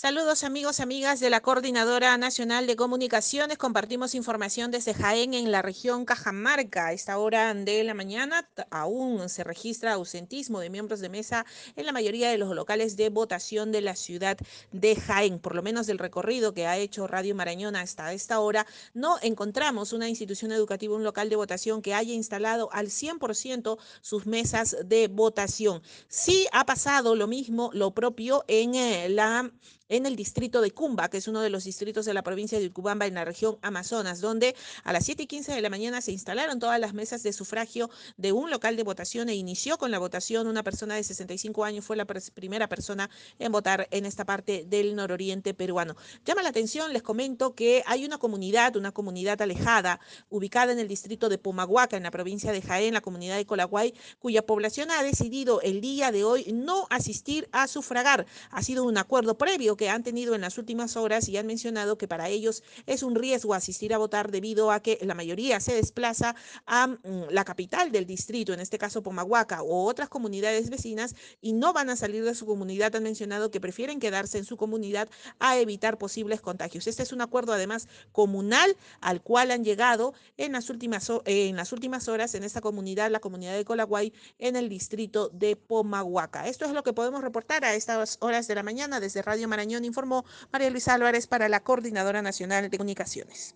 Saludos amigos, amigas de la Coordinadora Nacional de Comunicaciones. Compartimos información desde Jaén en la región Cajamarca. A esta hora de la mañana aún se registra ausentismo de miembros de mesa en la mayoría de los locales de votación de la ciudad de Jaén. Por lo menos del recorrido que ha hecho Radio Marañón hasta esta hora, no encontramos una institución educativa, un local de votación que haya instalado al 100% sus mesas de votación. Sí ha pasado lo mismo, lo propio en eh, la en el distrito de Cumba, que es uno de los distritos de la provincia de Ucubamba en la región Amazonas, donde a las 7 y 15 de la mañana se instalaron todas las mesas de sufragio de un local de votación e inició con la votación. Una persona de 65 años fue la primera persona en votar en esta parte del nororiente peruano. Llama la atención, les comento que hay una comunidad, una comunidad alejada, ubicada en el distrito de Pumahuaca, en la provincia de Jaén, la comunidad de Colaguay, cuya población ha decidido el día de hoy no asistir a sufragar. Ha sido un acuerdo previo que han tenido en las últimas horas y han mencionado que para ellos es un riesgo asistir a votar debido a que la mayoría se desplaza a mm, la capital del distrito, en este caso Pomahuaca o otras comunidades vecinas y no van a salir de su comunidad. Han mencionado que prefieren quedarse en su comunidad a evitar posibles contagios. Este es un acuerdo además comunal al cual han llegado en las últimas, en las últimas horas en esta comunidad, la comunidad de Colaguay, en el distrito de Pomahuaca. Esto es lo que podemos reportar a estas horas de la mañana desde Radio Marañón informó María Luisa Álvarez para la Coordinadora Nacional de Comunicaciones.